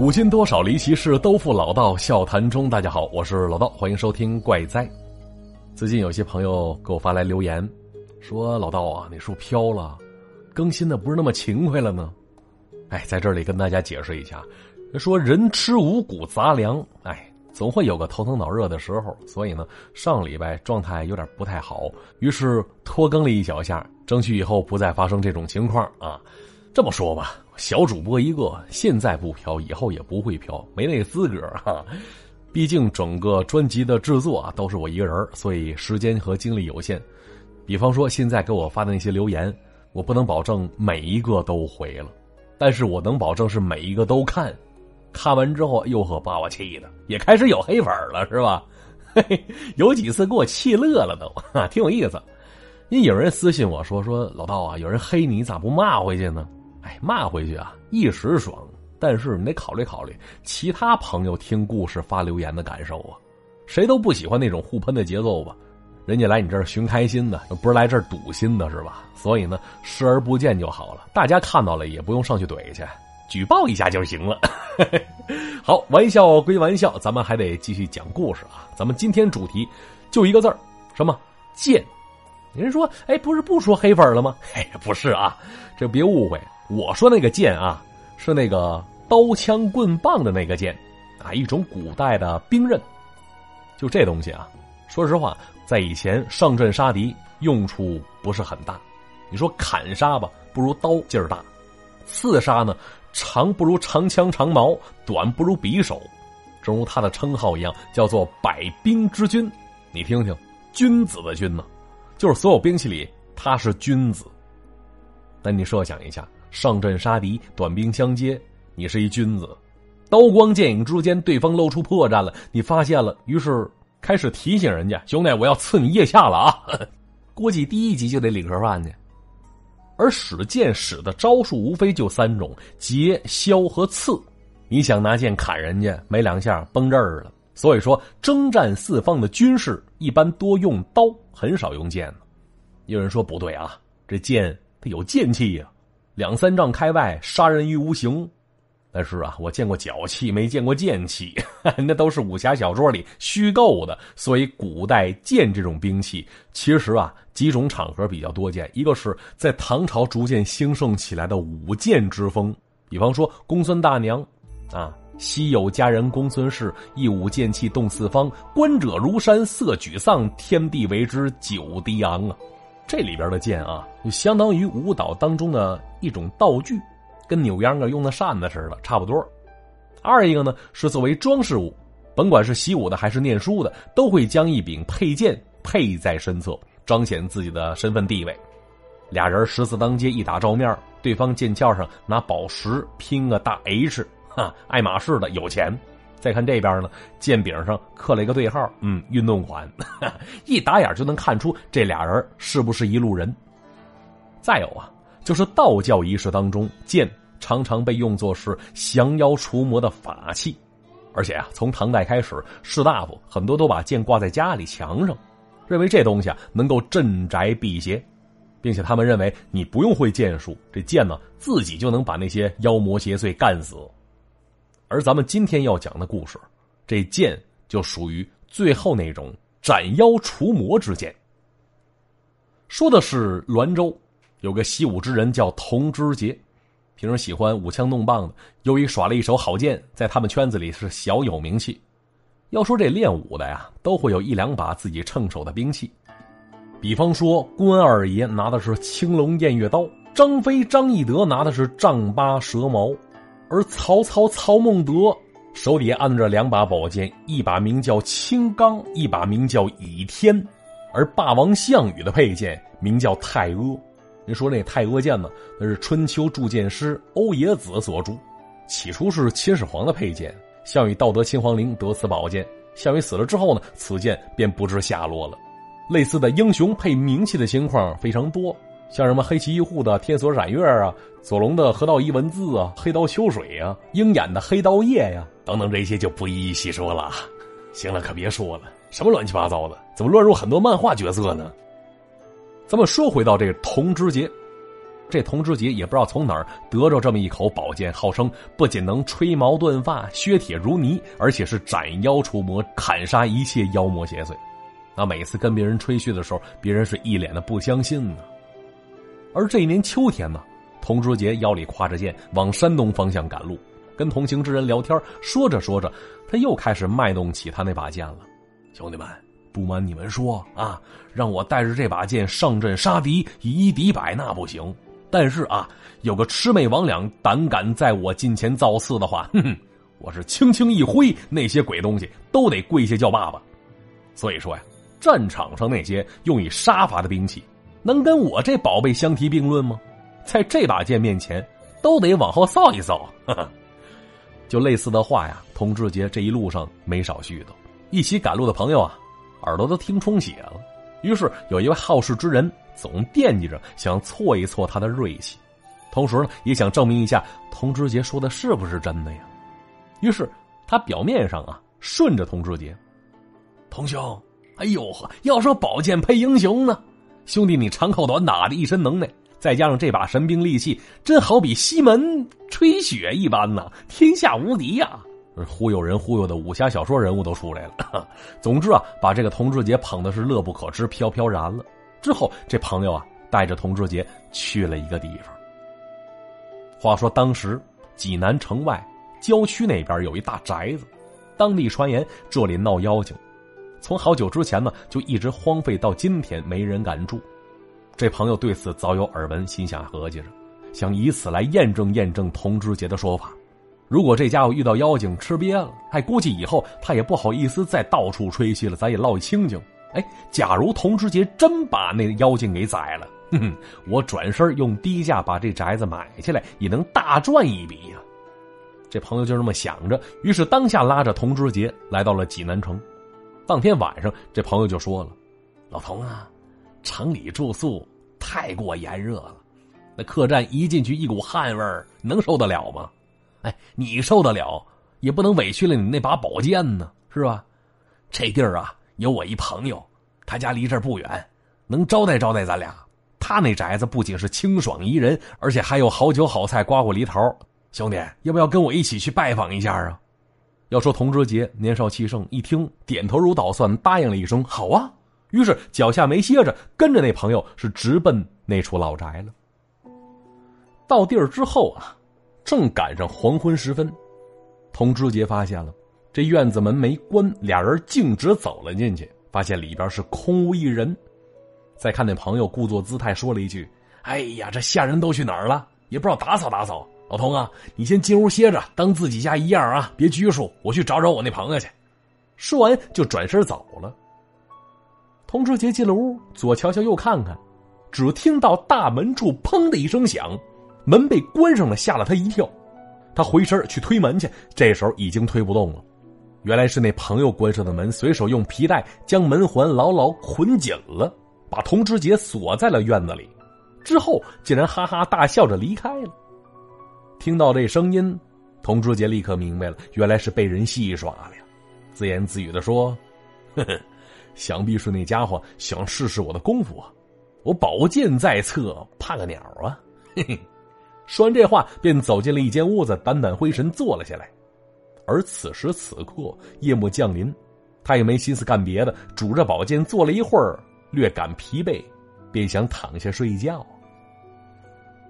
古今多少离奇事，都付老道笑谈中。大家好，我是老道，欢迎收听怪哉。最近有些朋友给我发来留言，说老道啊，你是不是飘了？更新的不是那么勤快了呢？哎，在这里跟大家解释一下，说人吃五谷杂粮，哎，总会有个头疼脑热的时候，所以呢，上礼拜状态有点不太好，于是拖更了一小下，争取以后不再发生这种情况啊。这么说吧。小主播一个，现在不飘，以后也不会飘，没那个资格哈。毕竟整个专辑的制作啊，都是我一个人所以时间和精力有限。比方说，现在给我发的那些留言，我不能保证每一个都回了，但是我能保证是每一个都看。看完之后，又呵，把我气的，也开始有黑粉了，是吧？嘿 嘿，有几次给我气乐了都，挺有意思。因有人私信我说说老道啊，有人黑你，咋不骂回去呢？哎，骂回去啊，一时爽，但是你得考虑考虑其他朋友听故事发留言的感受啊。谁都不喜欢那种互喷的节奏吧？人家来你这儿寻开心的，不是来这儿堵心的，是吧？所以呢，视而不见就好了。大家看到了也不用上去怼去，举报一下就行了。好，玩笑归玩笑，咱们还得继续讲故事啊。咱们今天主题就一个字儿，什么贱？人说，哎，不是不说黑粉了吗？嘿，不是啊，这别误会。我说那个剑啊，是那个刀枪棍棒的那个剑，啊，一种古代的兵刃。就这东西啊，说实话，在以前上阵杀敌用处不是很大。你说砍杀吧，不如刀劲儿大；刺杀呢，长不如长枪长矛，短不如匕首。正如他的称号一样，叫做百兵之君。你听听，君子的君呢，就是所有兵器里他是君子。但你设想一下。上阵杀敌，短兵相接，你是一君子。刀光剑影之间，对方露出破绽了，你发现了，于是开始提醒人家：“兄弟，我要刺你腋下了啊！” 估计第一集就得领盒饭去。而使剑使的招数无非就三种：截、削和刺。你想拿剑砍人家，没两下崩这儿了。所以说，征战四方的军士一般多用刀，很少用剑。有人说不对啊，这剑它有剑气呀。两三丈开外，杀人于无形。但是啊，我见过脚气，没见过剑气，那都是武侠小说里虚构的。所以，古代剑这种兵器，其实啊，几种场合比较多见。一个是在唐朝逐渐兴盛起来的舞剑之风，比方说公孙大娘，啊，昔有佳人公孙氏，一舞剑气动四方，观者如山色沮丧，天地为之久低昂啊。这里边的剑啊，就相当于舞蹈当中的一种道具，跟扭秧歌用的扇子似的，差不多。二一个呢是作为装饰物，甭管是习武的还是念书的，都会将一柄佩剑佩在身侧，彰显自己的身份地位。俩人十字当街一打照面，对方剑鞘上拿宝石拼个大 H，哈，爱马仕的有钱。再看这边呢，剑柄上刻了一个对号，嗯，运动款，一打眼就能看出这俩人是不是一路人。再有啊，就是道教仪式当中，剑常常被用作是降妖除魔的法器，而且啊，从唐代开始，士大夫很多都把剑挂在家里墙上，认为这东西啊能够镇宅辟邪，并且他们认为你不用会剑术，这剑呢自己就能把那些妖魔邪祟干死。而咱们今天要讲的故事，这剑就属于最后那种斩妖除魔之剑。说的是滦州有个习武之人叫童之杰，平时喜欢舞枪弄棒的，由于耍了一手好剑，在他们圈子里是小有名气。要说这练武的呀，都会有一两把自己趁手的兵器，比方说关二爷拿的是青龙偃月刀，张飞张翼德拿的是丈八蛇矛。而曹操曹孟德手里按着两把宝剑，一把名叫青钢，一把名叫倚天。而霸王项羽的佩剑名叫太阿。人说那太阿剑呢，那是春秋铸剑师欧冶子所铸，起初是秦始皇的佩剑。项羽盗得秦皇陵，得此宝剑。项羽死了之后呢，此剑便不知下落了。类似的英雄配名器的情况非常多。像什么黑崎一护的天锁斩月啊，左龙的河道一文字啊，黑刀秋水啊，鹰眼的黑刀叶呀，等等这些就不一一细说了。行了，可别说了，什么乱七八糟的，怎么乱入很多漫画角色呢？咱们说回到这个童之杰，这童志杰也不知道从哪儿得着这么一口宝剑，号称不仅能吹毛断发、削铁如泥，而且是斩妖除魔、砍杀一切妖魔邪祟。那每次跟别人吹嘘的时候，别人是一脸的不相信呢。而这一年秋天呢，童志杰腰里挎着剑，往山东方向赶路，跟同行之人聊天，说着说着，他又开始卖弄起他那把剑了。兄弟们。不瞒你们说啊，让我带着这把剑上阵杀敌，以一敌百那不行。但是啊，有个魑魅魍魉胆敢在我近前造次的话，哼哼，我是轻轻一挥，那些鬼东西都得跪下叫爸爸。所以说呀，战场上那些用以杀伐的兵器，能跟我这宝贝相提并论吗？在这把剑面前，都得往后扫一扫。就类似的话呀，童志杰这一路上没少絮叨。一起赶路的朋友啊。耳朵都听充血了，于是有一位好事之人总惦记着想挫一挫他的锐气，同时呢也想证明一下童志杰说的是不是真的呀。于是他表面上啊顺着童志杰，童兄，哎呦呵，要说宝剑配英雄呢，兄弟你长靠短打的一身能耐，再加上这把神兵利器，真好比西门吹雪一般呐，天下无敌呀。忽悠人忽悠的武侠小说人物都出来了。总之啊，把这个童志杰捧的是乐不可支、飘飘然了。之后，这朋友啊带着童志杰去了一个地方。话说当时济南城外郊区那边有一大宅子，当地传言这里闹妖精，从好久之前呢就一直荒废到今天，没人敢住。这朋友对此早有耳闻，心想合计着，想以此来验证验证童志杰的说法。如果这家伙遇到妖精吃瘪了，还估计以后他也不好意思再到处吹嘘了，咱也落清净。哎，假如童志杰真把那妖精给宰了，哼 哼，我转身用低价把这宅子买下来，也能大赚一笔呀。这朋友就这么想着，于是当下拉着童志杰来到了济南城。当天晚上，这朋友就说了：“老童啊，城里住宿太过炎热了，那客栈一进去一股汗味儿，能受得了吗？”哎，你受得了，也不能委屈了你那把宝剑呢，是吧？这地儿啊，有我一朋友，他家离这儿不远，能招待招待咱俩。他那宅子不仅是清爽宜人，而且还有好酒好菜、瓜果梨桃。兄弟，要不要跟我一起去拜访一下啊？要说童志杰年少气盛，一听点头如捣蒜，答应了一声好啊。于是脚下没歇着，跟着那朋友是直奔那处老宅了。到地儿之后啊。正赶上黄昏时分，童志杰发现了这院子门没关，俩人径直走了进去，发现里边是空无一人。再看那朋友故作姿态说了一句：“哎呀，这下人都去哪儿了？也不知道打扫打扫。老童啊，你先进屋歇着，当自己家一样啊，别拘束。我去找找我那朋友去。”说完就转身走了。童志杰进了屋，左瞧瞧，右看看，只听到大门处“砰”的一声响。门被关上了，吓了他一跳。他回身去推门去，这时候已经推不动了。原来是那朋友关上的门，随手用皮带将门环牢牢捆紧了，把童志杰锁在了院子里。之后竟然哈哈大笑着离开了。听到这声音，童志杰立刻明白了，原来是被人戏耍了呀。自言自语的说：“呵呵，想必是那家伙想试试我的功夫啊！我宝剑在侧，怕个鸟啊！”嘿嘿。说完这话，便走进了一间屋子，掸掸灰尘，坐了下来。而此时此刻，夜幕降临，他也没心思干别的，拄着宝剑坐了一会儿，略感疲惫，便想躺下睡觉。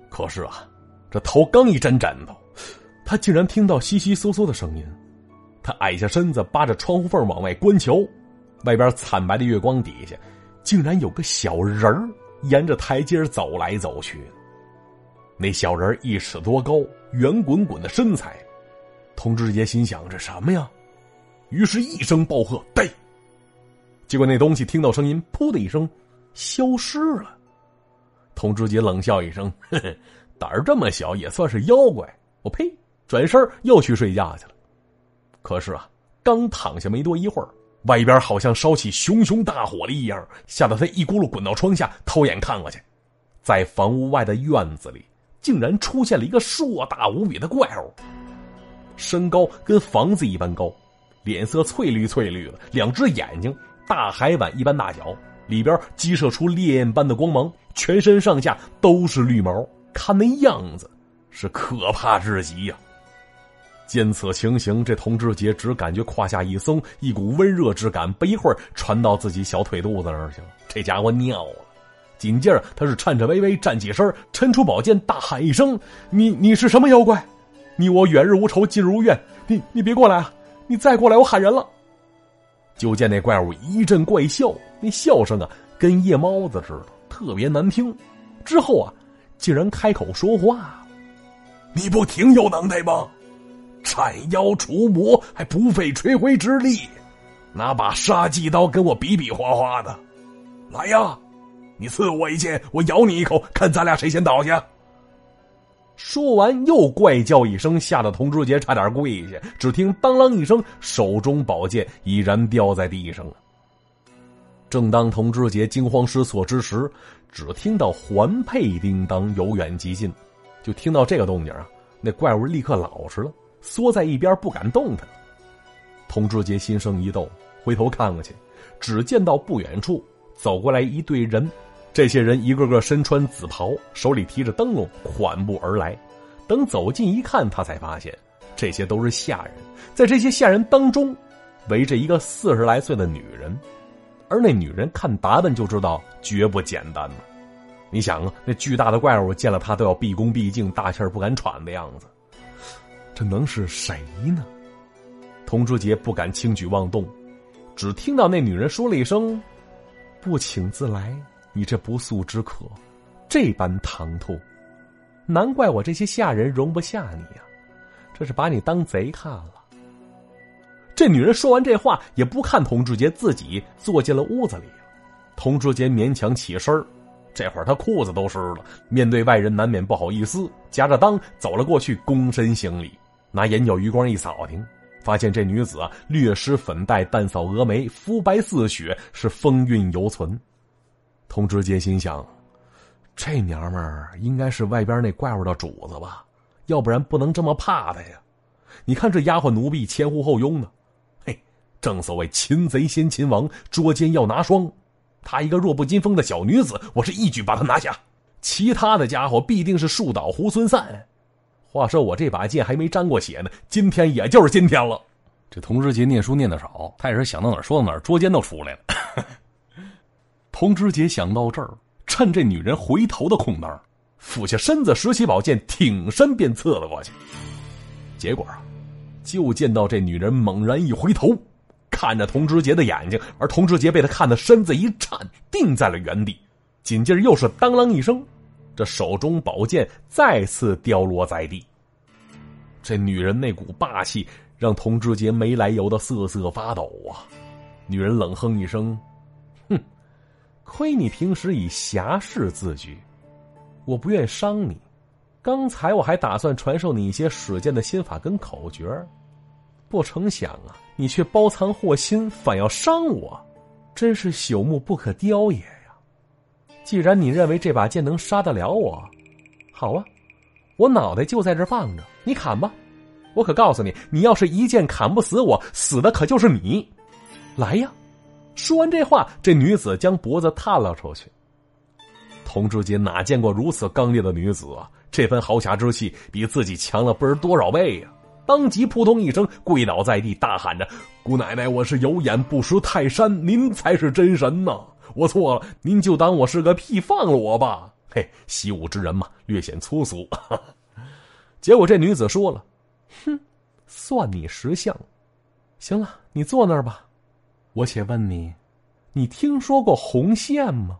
可是啊，这头刚一沾枕头，他竟然听到悉悉嗦嗦的声音。他矮下身子，扒着窗户缝往外观瞧，外边惨白的月光底下，竟然有个小人儿沿着台阶走来走去。那小人一尺多高，圆滚滚的身材。童志杰心想：这什么呀？于是，一声暴喝：“呆！”结果那东西听到声音，噗的一声消失了。童志杰冷笑一声：“呵呵，胆儿这么小，也算是妖怪。”我呸！转身又去睡觉去了。可是啊，刚躺下没多一会儿，外边好像烧起熊熊大火了一样，吓得他一咕噜滚到窗下，偷眼看过去，在房屋外的院子里。竟然出现了一个硕大无比的怪物，身高跟房子一般高，脸色翠绿翠绿的，两只眼睛大海碗一般大小，里边激射出烈焰般的光芒，全身上下都是绿毛，看那样子是可怕至极呀。见此情形，这童志杰只感觉胯下一松，一股温热之感不一会儿传到自己小腿肚子那儿去了。这家伙尿了。紧接着，他是颤颤巍巍站起身，抻出宝剑，大喊一声：“你你是什么妖怪？你我远日无仇，近日无怨。你你别过来啊！你再过来，我喊人了。”就见那怪物一阵怪笑，那笑声啊，跟夜猫子似的，特别难听。之后啊，竟然开口说话：“你不挺有能耐吗？”斩妖除魔还不费吹灰之力，拿把杀鸡刀跟我比比划划的，来呀！你刺我一剑，我咬你一口，看咱俩谁先倒下。说完，又怪叫一声，吓得童志杰差点跪下。只听当啷一声，手中宝剑已然掉在地上了。正当童志杰惊慌失措之时，只听到环佩叮当由远及近，就听到这个动静啊，那怪物立刻老实了。缩在一边不敢动弹。童志杰心生一动，回头看过去，只见到不远处走过来一队人，这些人一个个身穿紫袍，手里提着灯笼，缓步而来。等走近一看，他才发现这些都是下人，在这些下人当中，围着一个四十来岁的女人，而那女人看打扮就知道绝不简单呢。你想啊，那巨大的怪物见了他都要毕恭毕敬，大气儿不敢喘的样子。这能是谁呢？童志杰不敢轻举妄动，只听到那女人说了一声：“不请自来，你这不速之客，这般唐突，难怪我这些下人容不下你呀！这是把你当贼看了。”这女人说完这话，也不看童志杰，自己坐进了屋子里。童志杰勉强起身这会儿他裤子都湿了，面对外人难免不好意思，夹着裆走了过去，躬身行礼。拿眼角余光一扫听，发现这女子啊，略施粉黛，淡扫蛾眉，肤白似雪，是风韵犹存。童志杰心想：这娘们儿应该是外边那怪物的主子吧？要不然不能这么怕她呀。你看这丫鬟奴婢前呼后拥的，正所谓擒贼先擒王，捉奸要拿双。她一个弱不禁风的小女子，我是一举把她拿下。其他的家伙必定是树倒猢狲散。话说我这把剑还没沾过血呢，今天也就是今天了。这童之杰念书念的少，他也是想到哪儿说到哪儿，捉奸都出来了。童之杰想到这儿，趁这女人回头的空当，俯下身子拾起宝剑，挺身便刺了过去。结果啊，就见到这女人猛然一回头，看着童志杰的眼睛，而童志杰被他看的身子一颤，定在了原地。紧接着又是当啷一声。这手中宝剑再次掉落在地。这女人那股霸气让童志杰没来由的瑟瑟发抖啊！女人冷哼一声：“哼，亏你平时以侠士自居，我不愿伤你。刚才我还打算传授你一些使剑的心法跟口诀，不成想啊，你却包藏祸心，反要伤我，真是朽木不可雕也呀。”既然你认为这把剑能杀得了我，好啊，我脑袋就在这放着，你砍吧。我可告诉你，你要是一剑砍不死我，死的可就是你。来呀！说完这话，这女子将脖子探了出去。童志杰哪见过如此刚烈的女子啊？这份豪侠之气比自己强了不知多少倍呀！当即扑通一声跪倒在地，大喊着：“姑奶奶，我是有眼不识泰山，您才是真神呐！”我错了，您就当我是个屁，放了我吧。嘿，习武之人嘛，略显粗俗。结果这女子说了：“哼，算你识相。行了，你坐那儿吧。我且问你，你听说过红线吗？”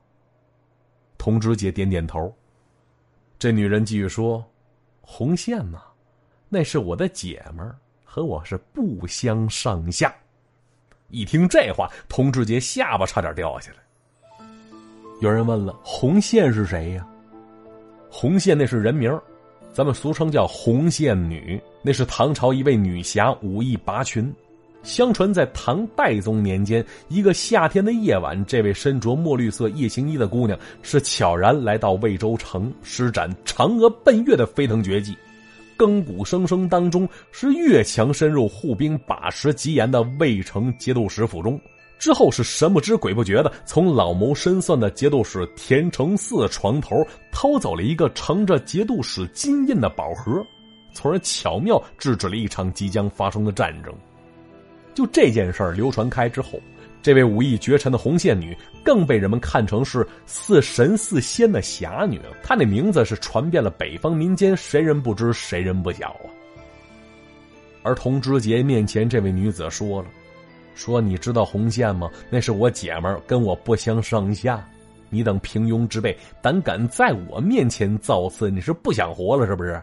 童知杰点点头。这女人继续说：“红线呐，那是我的姐们儿，和我是不相上下。”一听这话，童志杰下巴差点掉下来。有人问了：“红线是谁呀？”红线那是人名咱们俗称叫红线女。那是唐朝一位女侠，武艺拔群。相传在唐代宗年间，一个夏天的夜晚，这位身着墨绿色夜行衣的姑娘是悄然来到魏州城，施展嫦娥奔月的飞腾绝技。更鼓声声当中，是越墙深入护兵把持极严的魏城节度使府中。之后是神不知鬼不觉的从老谋深算的节度使田承嗣床头偷走了一个盛着节度使金印的宝盒，从而巧妙制止了一场即将发生的战争。就这件事流传开之后，这位武艺绝尘的红线女更被人们看成是似神似仙的侠女。她那名字是传遍了北方民间，谁人不知，谁人不晓啊。而童之杰面前这位女子说了。说你知道红线吗？那是我姐们，跟我不相上下。你等平庸之辈，胆敢在我面前造次，你是不想活了是不是？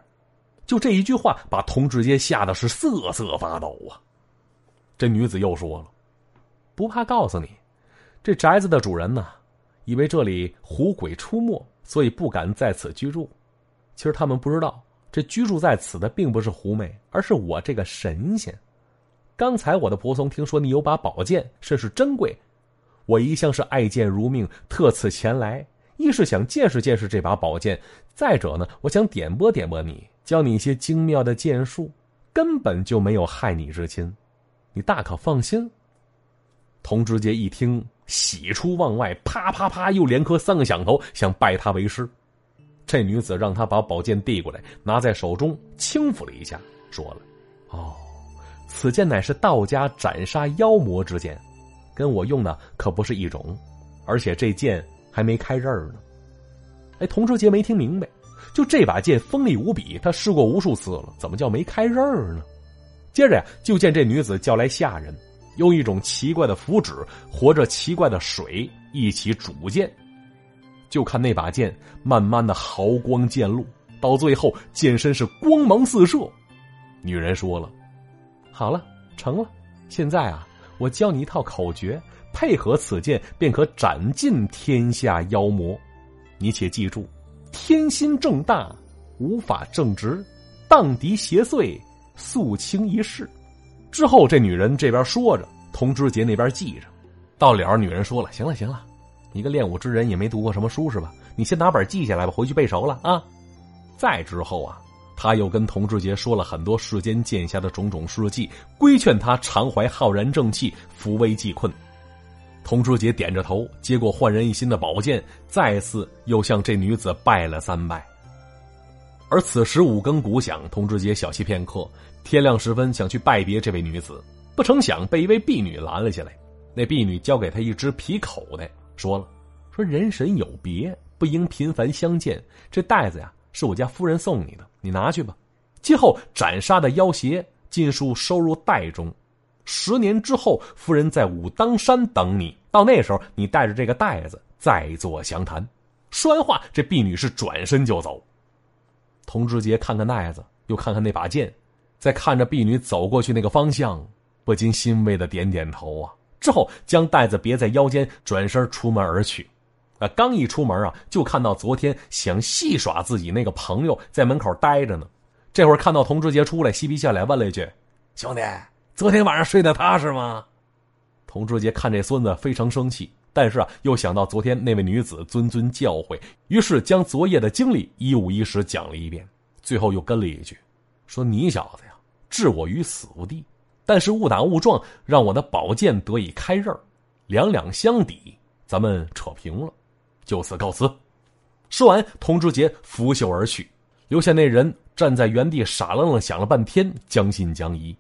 就这一句话，把童志杰吓得是瑟瑟发抖啊！这女子又说了：“不怕告诉你，这宅子的主人呢，以为这里狐鬼出没，所以不敢在此居住。其实他们不知道，这居住在此的并不是狐媚，而是我这个神仙。”刚才我的仆从听说你有把宝剑，甚是珍贵，我一向是爱剑如命，特此前来，一是想见识见识这把宝剑，再者呢，我想点拨点拨你，教你一些精妙的剑术，根本就没有害你之心，你大可放心。童之杰一听，喜出望外，啪啪啪，又连磕三个响头，想拜他为师。这女子让他把宝剑递过来，拿在手中轻抚了一下，说了：“哦。”此剑乃是道家斩杀妖魔之剑，跟我用的可不是一种，而且这剑还没开刃呢。哎，童之杰没听明白，就这把剑锋利无比，他试过无数次了，怎么叫没开刃呢？接着呀，就见这女子叫来下人，用一种奇怪的符纸和着奇怪的水一起煮剑，就看那把剑慢慢的毫光渐露，到最后剑身是光芒四射。女人说了。好了，成了。现在啊，我教你一套口诀，配合此剑，便可斩尽天下妖魔。你且记住：天心正大，无法正直，荡涤邪祟，肃清一世。之后，这女人这边说着，童之杰那边记着。到了，女人说了：“行了，行了，你个练武之人，也没读过什么书是吧？你先拿本记下来吧，回去背熟了啊。”再之后啊。他又跟童志杰说了很多世间剑侠的种种事迹，规劝他常怀浩然正气，扶危济困。童志杰点着头，接过焕然一新的宝剑，再次又向这女子拜了三拜。而此时五更鼓响，童志杰小憩片刻，天亮时分想去拜别这位女子，不成想被一位婢女拦了下来。那婢女交给他一只皮口袋，说了：“说人神有别，不应频繁相见。这袋子呀。”是我家夫人送你的，你拿去吧。今后斩杀的妖邪尽数收入袋中。十年之后，夫人在武当山等你。到那时候，你带着这个袋子再做详谈。说完话，这婢女是转身就走。童志杰看看袋子，又看看那把剑，再看着婢女走过去那个方向，不禁欣慰的点点头啊。之后将袋子别在腰间，转身出门而去。啊，刚一出门啊，就看到昨天想戏耍自己那个朋友在门口待着呢。这会儿看到童志杰出来，嬉皮笑脸问了一句：“兄弟，昨天晚上睡得踏实吗？”童志杰看这孙子非常生气，但是啊，又想到昨天那位女子谆谆教诲，于是将昨夜的经历一五一十讲了一遍。最后又跟了一句：“说你小子呀，置我于死地，但是误打误撞让我的宝剑得以开刃，两两相抵，咱们扯平了。”就此告辞。说完，童之杰拂袖而去，留下那人站在原地傻愣愣想了半天，将信将疑。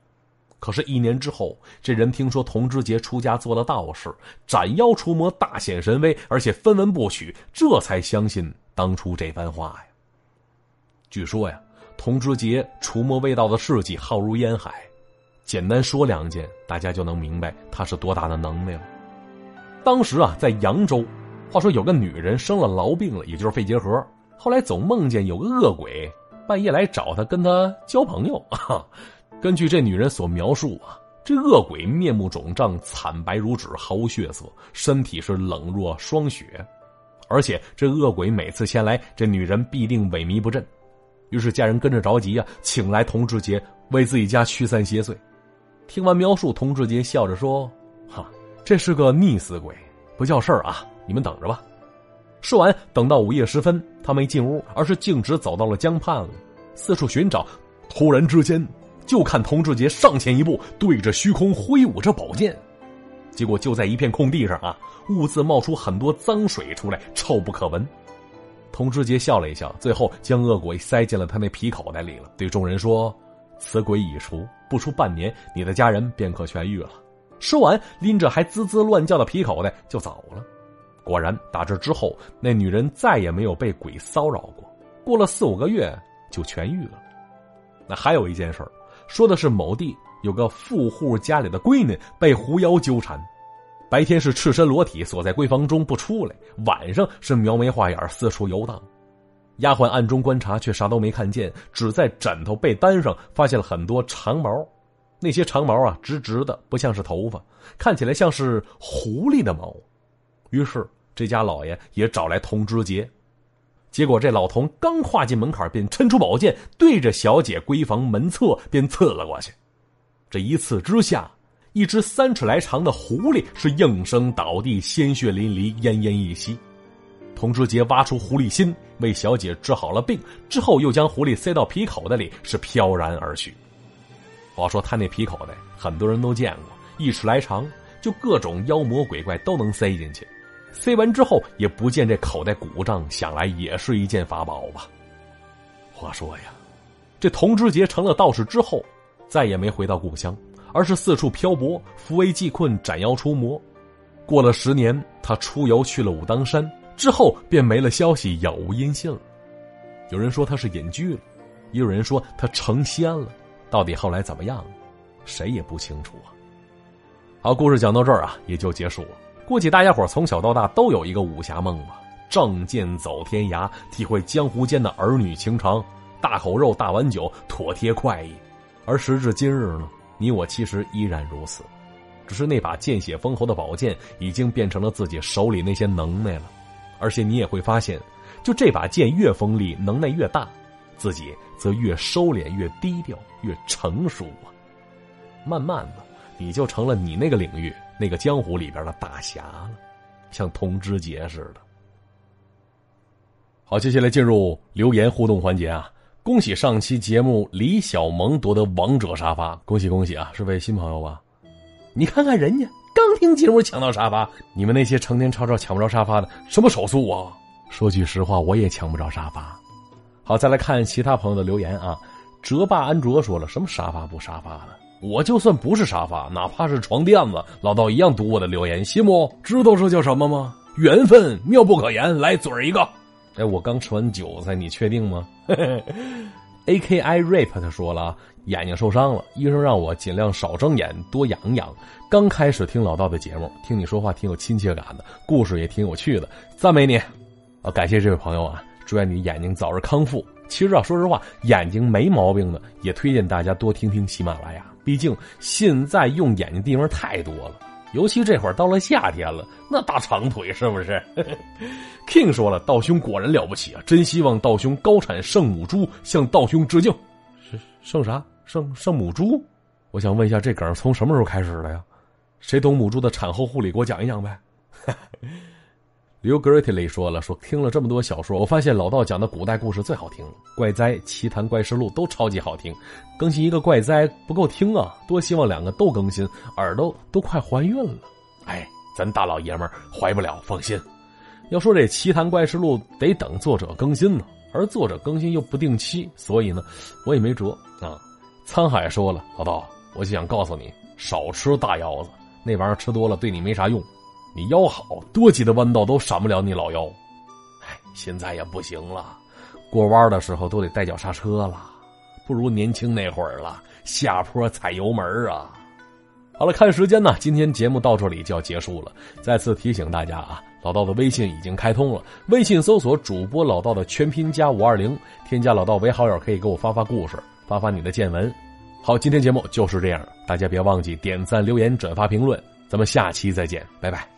可是，一年之后，这人听说童之杰出家做了道士，斩妖除魔，大显神威，而且分文不取，这才相信当初这番话呀。据说呀，童之杰除魔卫道的事迹浩如烟海，简单说两件，大家就能明白他是多大的能耐了。当时啊，在扬州。话说有个女人生了痨病了，也就是肺结核。后来总梦见有个恶鬼半夜来找她，跟她交朋友。根据这女人所描述啊，这恶鬼面目肿胀，惨白如纸，毫无血色，身体是冷若霜雪。而且这恶鬼每次前来，这女人必定萎靡不振。于是家人跟着着急啊，请来童志杰为自己家驱散邪祟。听完描述，童志杰笑着说：“哈，这是个溺死鬼，不叫事儿啊。”你们等着吧。说完，等到午夜时分，他没进屋，而是径直走到了江畔，四处寻找。突然之间，就看童志杰上前一步，对着虚空挥舞着宝剑。结果就在一片空地上啊，兀自冒出很多脏水出来，臭不可闻。童志杰笑了一笑，最后将恶鬼塞进了他那皮口袋里了，对众人说：“此鬼已除，不出半年，你的家人便可痊愈了。”说完，拎着还滋滋乱叫的皮口袋就走了。果然，打这之后，那女人再也没有被鬼骚扰过。过了四五个月，就痊愈了。那还有一件事说的是某地有个富户家里的闺女被狐妖纠缠，白天是赤身裸体锁在闺房中不出来，晚上是描眉画眼四处游荡。丫鬟暗中观察，却啥都没看见，只在枕头被单上发现了很多长毛，那些长毛啊，直直的，不像是头发，看起来像是狐狸的毛。于是。这家老爷也找来童知杰，结果这老童刚跨进门槛，便抻出宝剑，对着小姐闺房门侧便刺了过去。这一刺之下，一只三尺来长的狐狸是应声倒地，鲜血淋漓，奄奄一息。童知杰挖出狐狸心，为小姐治好了病，之后又将狐狸塞到皮口袋里，是飘然而去。话说他那皮口袋，很多人都见过，一尺来长，就各种妖魔鬼怪都能塞进去。塞完之后也不见这口袋鼓胀，想来也是一件法宝吧。话说呀，这童知杰成了道士之后，再也没回到故乡，而是四处漂泊，扶危济困，斩妖除魔。过了十年，他出游去了武当山，之后便没了消息，杳无音信了。有人说他是隐居了，也有人说他成仙了。到底后来怎么样，谁也不清楚啊。好，故事讲到这儿啊，也就结束了。估计大家伙从小到大都有一个武侠梦吧，仗剑走天涯，体会江湖间的儿女情长，大口肉、大碗酒，妥帖快意。而时至今日呢，你我其实依然如此，只是那把见血封喉的宝剑已经变成了自己手里那些能耐了。而且你也会发现，就这把剑越锋利，能耐越大，自己则越收敛、越低调、越成熟啊。慢慢的，你就成了你那个领域。那个江湖里边的大侠了，像童之杰似的。好，接下来进入留言互动环节啊！恭喜上期节目李小萌夺得王者沙发，恭喜恭喜啊！是位新朋友吧？你看看人家刚听节目抢到沙发，你们那些成天吵吵抢不着沙发的，什么手速啊？说句实话，我也抢不着沙发。好，再来看其他朋友的留言啊！哲霸安卓说了什么沙发不沙发的？我就算不是沙发，哪怕是床垫子，老道一样读我的留言，信不？知道这叫什么吗？缘分妙不可言。来嘴儿一个。哎，我刚吃完韭菜，你确定吗嘿嘿 ？A K I Rap 他说了，眼睛受伤了，医生让我尽量少睁眼，多养养。刚开始听老道的节目，听你说话挺有亲切感的，故事也挺有趣的，赞美你。啊，感谢这位朋友啊，祝愿你眼睛早日康复。其实啊，说实话，眼睛没毛病的，也推荐大家多听听喜马拉雅。毕竟现在用眼睛地方太多了，尤其这会儿到了夏天了，那大长腿是不是？King 说了，道兄果然了不起啊！真希望道兄高产圣母猪，向道兄致敬。是圣啥？圣圣母猪？我想问一下，这梗从什么时候开始的呀？谁懂母猪的产后护理？给我讲一讲呗。刘 Greatly 说了，说听了这么多小说，我发现老道讲的古代故事最好听了，《怪哉》《奇谈怪事录》都超级好听。更新一个《怪哉》不够听啊，多希望两个都更新，耳朵都快怀孕了。哎，咱大老爷们儿怀不了，放心。要说这《奇谈怪事录》得等作者更新呢，而作者更新又不定期，所以呢，我也没辙啊。沧海说了，老道，我就想告诉你，少吃大腰子，那玩意儿吃多了对你没啥用。你腰好多级的弯道都闪不了你老腰，哎，现在也不行了，过弯的时候都得带脚刹车了，不如年轻那会儿了，下坡踩油门啊。好了，看时间呢，今天节目到这里就要结束了。再次提醒大家啊，老道的微信已经开通了，微信搜索主播老道的全拼加五二零，添加老道为好友，可以给我发发故事，发发你的见闻。好，今天节目就是这样，大家别忘记点赞、留言、转发、评论，咱们下期再见，拜拜。